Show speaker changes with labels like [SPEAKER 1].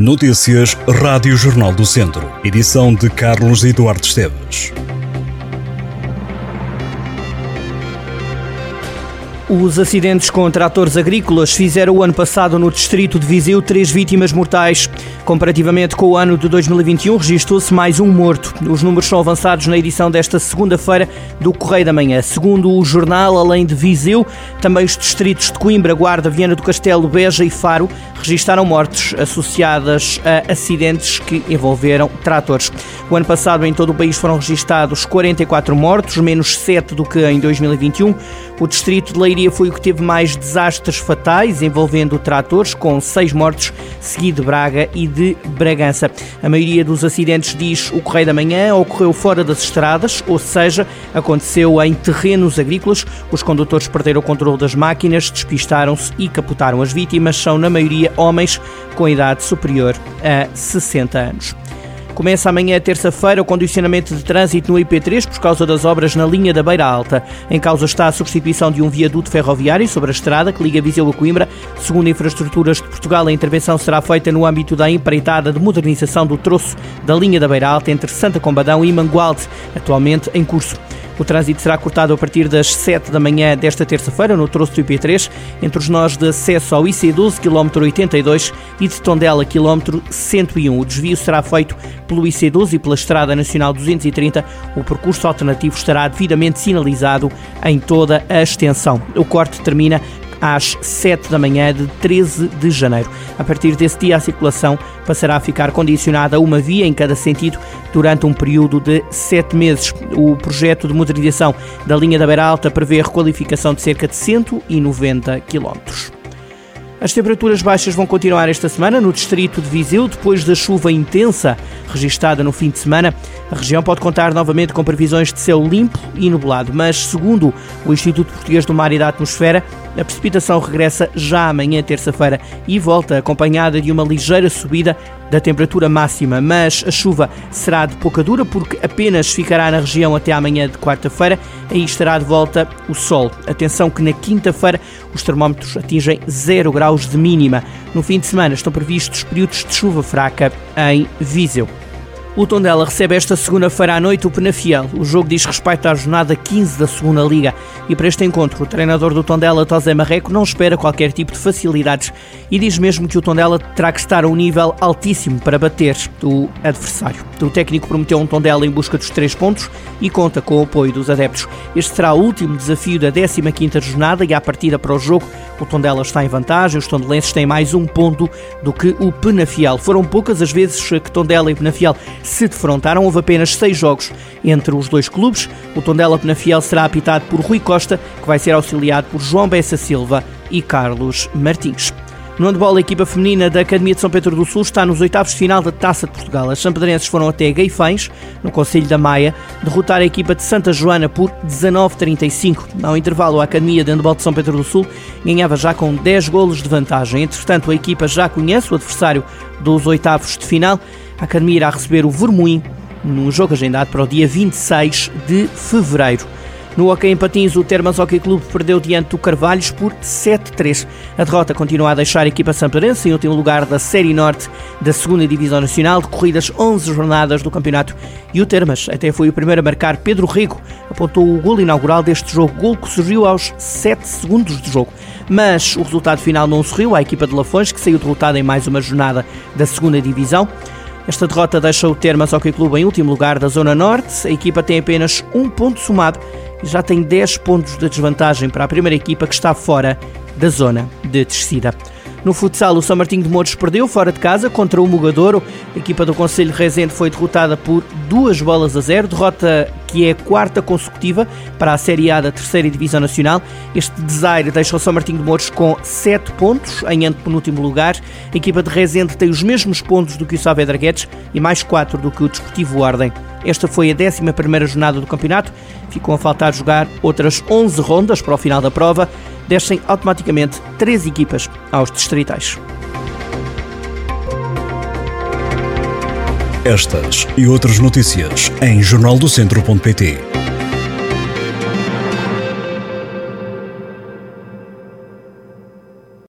[SPEAKER 1] Notícias Rádio Jornal do Centro. Edição de Carlos Eduardo Esteves.
[SPEAKER 2] Os acidentes com tratores agrícolas fizeram o ano passado no distrito de Viseu três vítimas mortais. Comparativamente com o ano de 2021, registrou-se mais um morto. Os números são avançados na edição desta segunda-feira do Correio da Manhã. Segundo o jornal, além de Viseu, também os distritos de Coimbra, Guarda, Viana do Castelo, Beja e Faro registaram mortes associadas a acidentes que envolveram tratores. O ano passado, em todo o país, foram registados 44 mortos, menos 7 do que em 2021. O distrito de Leiria foi o que teve mais desastres fatais envolvendo tratores, com seis mortos, seguido de Braga e de Bragança. A maioria dos acidentes, diz o Correio da Manhã, ocorreu fora das estradas, ou seja, aconteceu em terrenos agrícolas. Os condutores perderam o controle das máquinas, despistaram-se e caputaram. As vítimas são, na maioria, homens com idade superior a 60 anos. Começa amanhã, terça-feira, o condicionamento de trânsito no IP3 por causa das obras na linha da Beira Alta. Em causa está a substituição de um viaduto ferroviário sobre a estrada que liga Viseu a Coimbra. Segundo Infraestruturas de Portugal, a intervenção será feita no âmbito da empreitada de modernização do troço da linha da Beira Alta entre Santa Combadão e Mangualde, atualmente em curso. O trânsito será cortado a partir das 7 da manhã desta terça-feira no troço do IP3, entre os nós de acesso ao IC12, km 82, e de Tondela, km 101. O desvio será feito pelo IC12 e pela Estrada Nacional 230. O percurso alternativo estará devidamente sinalizado em toda a extensão. O corte termina às 7 da manhã de 13 de janeiro. A partir desse dia, a circulação passará a ficar condicionada a uma via em cada sentido durante um período de sete meses. O projeto de modernização da linha da Beira Alta prevê a requalificação de cerca de 190 quilómetros. As temperaturas baixas vão continuar esta semana no distrito de Viseu, depois da chuva intensa registada no fim de semana. A região pode contar novamente com previsões de céu limpo e nublado, mas segundo o Instituto Português do Mar e da Atmosfera, a precipitação regressa já amanhã, terça-feira, e volta acompanhada de uma ligeira subida da temperatura máxima, mas a chuva será de pouca dura porque apenas ficará na região até amanhã de quarta-feira. Aí estará de volta o sol. Atenção que na quinta-feira os termómetros atingem 0 graus de mínima. No fim de semana estão previstos períodos de chuva fraca em Viseu. O Tondela recebe esta segunda-feira à noite o Penafiel. O jogo diz respeito à jornada 15 da segunda Liga. E para este encontro, o treinador do Tondela, Tosé Marreco, não espera qualquer tipo de facilidades e diz mesmo que o Tondela terá que estar a um nível altíssimo para bater o adversário. O técnico prometeu um Tondela em busca dos três pontos e conta com o apoio dos adeptos. Este será o último desafio da 15ª jornada e à partida para o jogo, o Tondela está em vantagem, os tondelenses têm mais um ponto do que o Penafiel. Foram poucas as vezes que Tondela e Penafiel se defrontaram. Houve apenas seis jogos entre os dois clubes. O Tondela Penafiel será apitado por Rui Costa, que vai ser auxiliado por João Bessa Silva e Carlos Martins. No handball, a equipa feminina da Academia de São Pedro do Sul está nos oitavos de final da Taça de Portugal. As sampedrenses foram até Gaifães, no Conselho da Maia, derrotar a equipa de Santa Joana por 19-35. Ao intervalo, a Academia de Handball de São Pedro do Sul ganhava já com 10 golos de vantagem. Entretanto, a equipa já conhece o adversário dos oitavos de final. A Academia irá receber o Vermoim num jogo agendado para o dia 26 de fevereiro. No Hockey em Patins, o Termas Hockey Clube perdeu diante do Carvalhos por 7-3. A derrota continua a deixar a equipa samparense em último lugar da Série Norte da 2 Divisão Nacional, decorridas 11 jornadas do campeonato. E o Termas até foi o primeiro a marcar. Pedro Rico apontou o gol inaugural deste jogo, gol que surgiu aos 7 segundos de jogo. Mas o resultado final não sorriu à equipa de Lafões, que saiu derrotada em mais uma jornada da 2 Divisão. Esta derrota deixa o Termas Hockey Clube em último lugar da Zona Norte. A equipa tem apenas um ponto somado e já tem 10 pontos de desvantagem para a primeira equipa que está fora da zona de descida. No futsal, o São Martinho de Mouros perdeu fora de casa contra o Mugadouro. A equipa do Conselho Rezende foi derrotada por duas bolas a zero, derrota que é a quarta consecutiva para a Série A da Terceira Divisão Nacional. Este desaire deixa o São Martinho de Mouros com 7 pontos em antepenúltimo lugar. A equipa de Rezende tem os mesmos pontos do que o Saavedra Guedes e mais 4 do que o Desportivo Ordem. Esta foi a 11 jornada do campeonato. Ficam a faltar jogar outras 11 rondas para o final da prova. Descem automaticamente três equipas aos distritais.
[SPEAKER 1] Estas e outras notícias em jornaldocentro.pt.